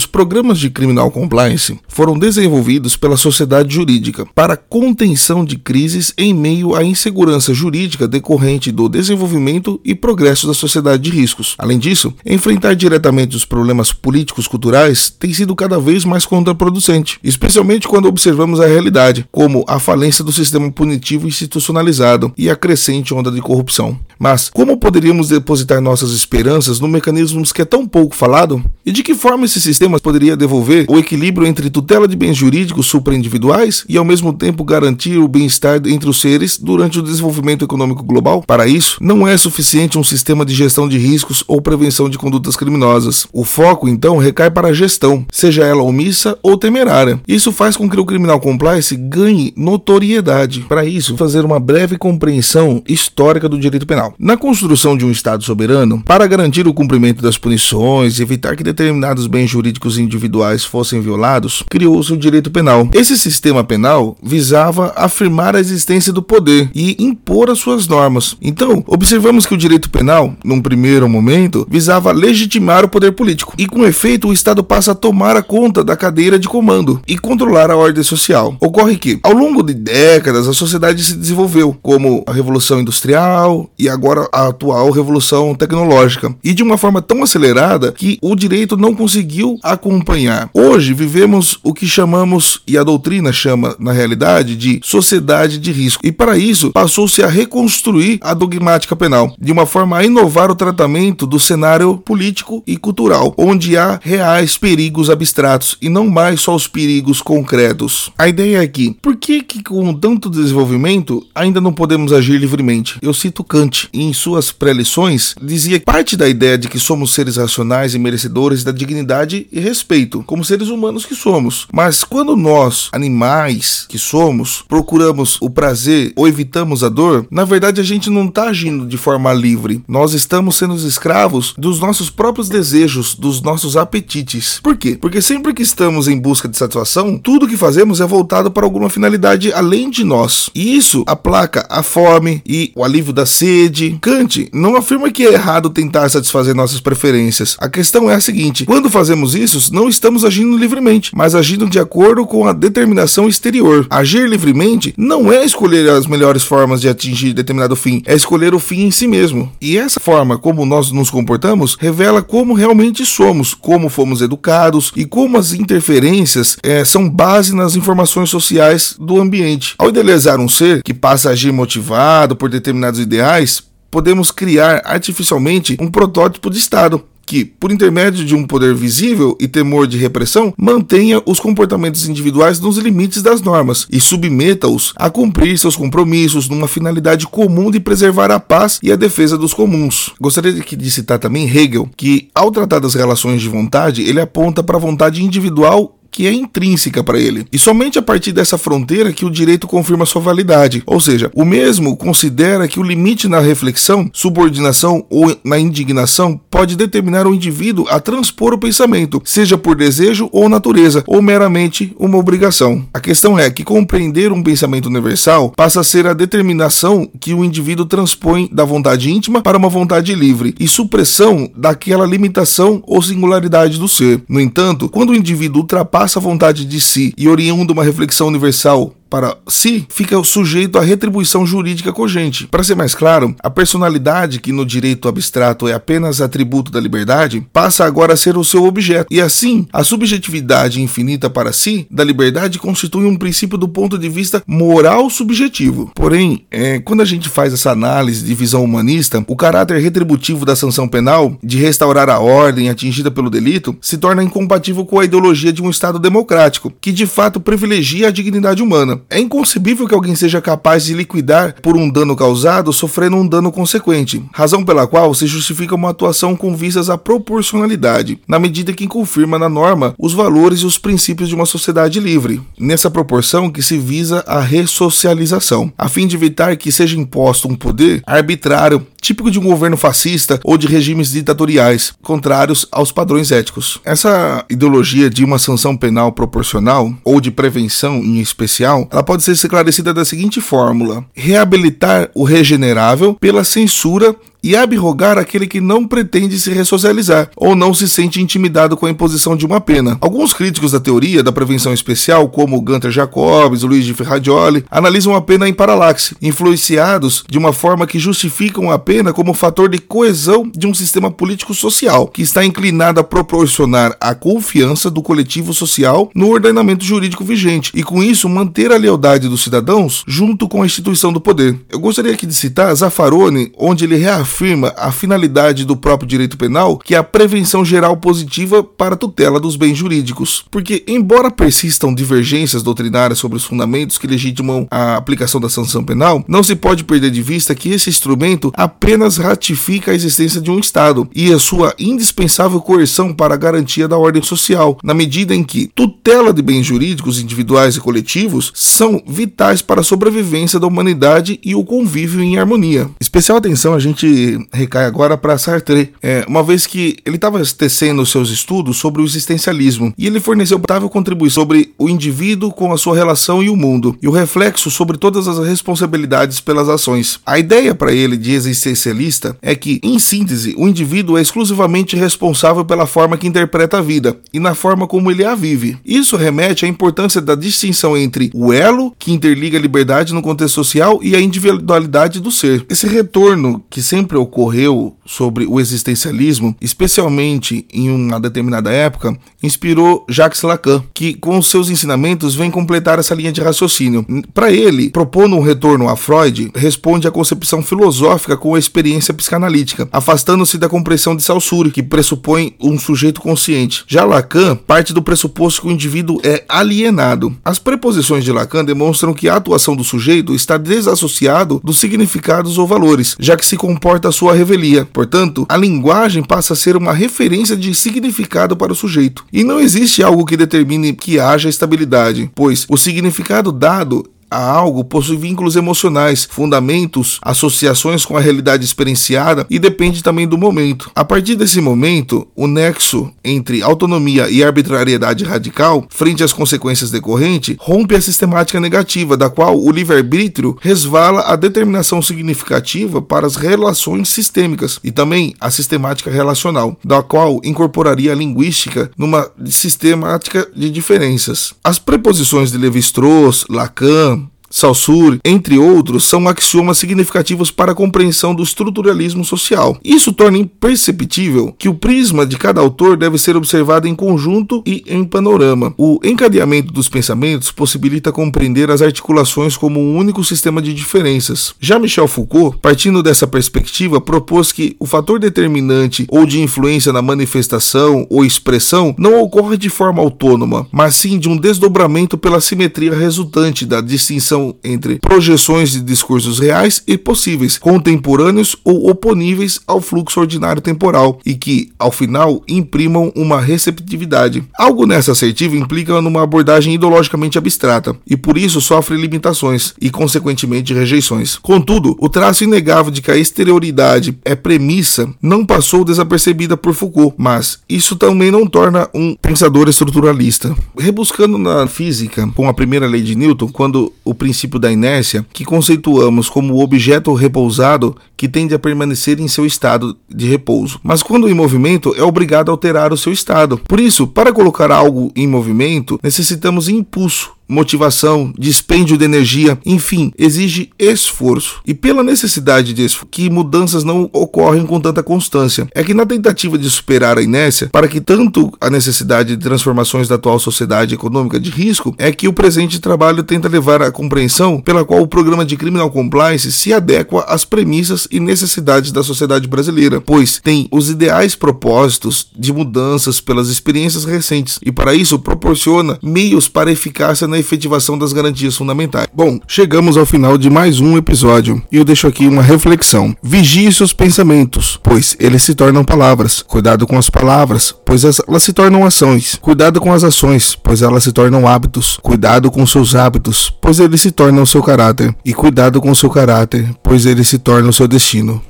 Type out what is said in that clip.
os programas de criminal compliance foram desenvolvidos pela sociedade jurídica para contenção de crises em meio à insegurança jurídica decorrente do desenvolvimento e progresso da sociedade de riscos. Além disso, enfrentar diretamente os problemas políticos culturais tem sido cada vez mais contraproducente, especialmente quando observamos a realidade, como a falência do sistema punitivo institucionalizado e a crescente onda de corrupção. Mas como poderíamos depositar nossas esperanças no mecanismos que é tão pouco falado? E de que forma esse sistema poderia devolver o equilíbrio entre tutela de bens jurídicos supraindividuais e ao mesmo tempo garantir o bem-estar entre os seres durante o desenvolvimento econômico global? Para isso, não é suficiente um sistema de gestão de riscos ou prevenção de condutas criminosas. O foco, então, recai para a gestão, seja ela omissa ou temerária. Isso faz com que o criminal compliance ganhe notoriedade. Para isso, fazer uma breve compreensão histórica do direito penal. Na construção de um Estado soberano, para garantir o cumprimento das punições e evitar que determinados bens jurídicos individuais fossem violados, criou-se o direito penal. Esse sistema penal visava afirmar a existência do poder e impor as suas normas. Então, observamos que o direito penal, num primeiro momento, visava legitimar o poder político, e com efeito o Estado passa a tomar a conta da cadeira de comando e controlar a ordem social. Ocorre que, ao longo de décadas, a sociedade se desenvolveu, como a Revolução Industrial e agora a atual revolução tecnológica e de uma forma tão acelerada que o direito não conseguiu acompanhar. Hoje vivemos o que chamamos e a doutrina chama na realidade de sociedade de risco e para isso passou-se a reconstruir a dogmática penal de uma forma a inovar o tratamento do cenário político e cultural, onde há reais perigos abstratos e não mais só os perigos concretos. A ideia é que, por que, que com tanto desenvolvimento ainda não podemos agir livremente? Eu cito Kant em suas pré-lições, dizia que parte da ideia de que somos seres racionais e merecedores da dignidade e respeito, como seres humanos que somos. Mas quando nós, animais que somos, procuramos o prazer ou evitamos a dor, na verdade a gente não está agindo de forma livre. Nós estamos sendo escravos dos nossos próprios desejos, dos nossos apetites. Por quê? Porque sempre que estamos em busca de satisfação, tudo que fazemos é voltado para alguma finalidade além de nós. E isso aplaca a fome e o alívio da sede Kant não afirma que é errado tentar satisfazer nossas preferências. A questão é a seguinte: quando fazemos isso, não estamos agindo livremente, mas agindo de acordo com a determinação exterior. Agir livremente não é escolher as melhores formas de atingir determinado fim, é escolher o fim em si mesmo. E essa forma como nós nos comportamos revela como realmente somos, como fomos educados e como as interferências é, são base nas informações sociais do ambiente. Ao idealizar um ser que passa a agir motivado por determinados ideais, podemos criar artificialmente um protótipo de Estado que, por intermédio de um poder visível e temor de repressão, mantenha os comportamentos individuais nos limites das normas e submeta-os a cumprir seus compromissos numa finalidade comum de preservar a paz e a defesa dos comuns. Gostaria de citar também Hegel, que, ao tratar das relações de vontade, ele aponta para a vontade individual que é intrínseca para ele. E somente a partir dessa fronteira que o direito confirma sua validade. Ou seja, o mesmo considera que o limite na reflexão, subordinação ou na indignação pode determinar o indivíduo a transpor o pensamento, seja por desejo ou natureza, ou meramente uma obrigação. A questão é que compreender um pensamento universal passa a ser a determinação que o indivíduo transpõe da vontade íntima para uma vontade livre e supressão daquela limitação ou singularidade do ser. No entanto, quando o indivíduo ultrapassa passa a vontade de si e oriunda uma reflexão universal para si, fica sujeito à retribuição jurídica cogente. Para ser mais claro, a personalidade, que no direito abstrato é apenas atributo da liberdade, passa agora a ser o seu objeto. E assim, a subjetividade infinita para si da liberdade constitui um princípio do ponto de vista moral subjetivo. Porém, é, quando a gente faz essa análise de visão humanista, o caráter retributivo da sanção penal, de restaurar a ordem atingida pelo delito, se torna incompatível com a ideologia de um Estado democrático, que de fato privilegia a dignidade humana. É inconcebível que alguém seja capaz de liquidar por um dano causado sofrendo um dano consequente, razão pela qual se justifica uma atuação com vistas à proporcionalidade, na medida que confirma na norma os valores e os princípios de uma sociedade livre, nessa proporção que se visa a ressocialização, a fim de evitar que seja imposto um poder arbitrário típico de um governo fascista ou de regimes ditatoriais, contrários aos padrões éticos. Essa ideologia de uma sanção penal proporcional ou de prevenção em especial, ela pode ser esclarecida da seguinte fórmula: reabilitar o regenerável pela censura e abrogar aquele que não pretende se ressocializar ou não se sente intimidado com a imposição de uma pena. Alguns críticos da teoria da prevenção especial, como Gunter Jacobs, Luiz de Ferradioli, analisam a pena em paralaxe, influenciados de uma forma que justificam a pena como fator de coesão de um sistema político-social que está inclinado a proporcionar a confiança do coletivo social no ordenamento jurídico vigente e com isso manter a lealdade dos cidadãos junto com a instituição do poder. Eu gostaria aqui de citar Zaffaroni, onde ele reafirma a finalidade do próprio direito penal, que é a prevenção geral positiva para a tutela dos bens jurídicos. Porque, embora persistam divergências doutrinárias sobre os fundamentos que legitimam a aplicação da sanção penal, não se pode perder de vista que esse instrumento apenas ratifica a existência de um Estado e a sua indispensável coerção para a garantia da ordem social, na medida em que tutela de bens jurídicos individuais e coletivos são vitais para a sobrevivência da humanidade e o convívio em harmonia. Especial atenção a gente recai agora para Sartre, é, uma vez que ele estava tecendo seus estudos sobre o existencialismo e ele forneceu notável contribuição sobre o indivíduo com a sua relação e o mundo e o reflexo sobre todas as responsabilidades pelas ações. A ideia para ele de existencialista é que, em síntese, o indivíduo é exclusivamente responsável pela forma que interpreta a vida e na forma como ele a vive. Isso remete à importância da distinção entre o elo que interliga a liberdade no contexto social e a individualidade do ser. Esse retorno que sempre ocorreu sobre o existencialismo, especialmente em uma determinada época, inspirou Jacques Lacan, que com seus ensinamentos vem completar essa linha de raciocínio. Para ele, propondo um retorno a Freud, responde à concepção filosófica com a experiência psicanalítica, afastando-se da compreensão de Saussure, que pressupõe um sujeito consciente. Já Lacan parte do pressuposto que o indivíduo é alienado. As preposições de Lacan demonstram que a atuação do sujeito está desassociado dos significados ou valores, já que se comporta a sua revelia. Portanto, a linguagem passa a ser uma referência de significado para o sujeito. E não existe algo que determine que haja estabilidade, pois o significado dado a algo possui vínculos emocionais, fundamentos, associações com a realidade experienciada e depende também do momento. A partir desse momento, o nexo entre autonomia e arbitrariedade radical, frente às consequências decorrentes, rompe a sistemática negativa, da qual o livre-arbítrio resvala a determinação significativa para as relações sistêmicas e também a sistemática relacional, da qual incorporaria a linguística numa sistemática de diferenças. As preposições de Levi-Strauss, Lacan, Saussure, entre outros, são axiomas significativos para a compreensão do estruturalismo social. Isso torna imperceptível que o prisma de cada autor deve ser observado em conjunto e em panorama. O encadeamento dos pensamentos possibilita compreender as articulações como um único sistema de diferenças. Já Michel Foucault, partindo dessa perspectiva, propôs que o fator determinante ou de influência na manifestação ou expressão não ocorre de forma autônoma, mas sim de um desdobramento pela simetria resultante da distinção entre projeções de discursos reais e possíveis, contemporâneos ou oponíveis ao fluxo ordinário temporal e que, ao final, imprimam uma receptividade. Algo nessa assertiva implica numa abordagem ideologicamente abstrata e por isso sofre limitações e, consequentemente, rejeições. Contudo, o traço inegável de que a exterioridade é premissa não passou desapercebida por Foucault, mas isso também não torna um pensador estruturalista. Rebuscando na física com a primeira lei de Newton, quando o princípio da inércia, que conceituamos como o objeto repousado que tende a permanecer em seu estado de repouso. Mas quando em movimento, é obrigado a alterar o seu estado. Por isso, para colocar algo em movimento, necessitamos impulso motivação, dispêndio de energia, enfim, exige esforço. E pela necessidade de que mudanças não ocorrem com tanta constância. É que na tentativa de superar a inércia, para que tanto a necessidade de transformações da atual sociedade econômica de risco, é que o presente trabalho tenta levar à compreensão pela qual o programa de criminal compliance se adequa às premissas e necessidades da sociedade brasileira, pois tem os ideais propósitos de mudanças pelas experiências recentes e para isso proporciona meios para eficácia na efetivação das garantias fundamentais. Bom, chegamos ao final de mais um episódio e eu deixo aqui uma reflexão. Vigie seus pensamentos, pois eles se tornam palavras. Cuidado com as palavras, pois elas se tornam ações. Cuidado com as ações, pois elas se tornam hábitos. Cuidado com seus hábitos, pois eles se tornam seu caráter. E cuidado com seu caráter, pois ele se torna o seu destino.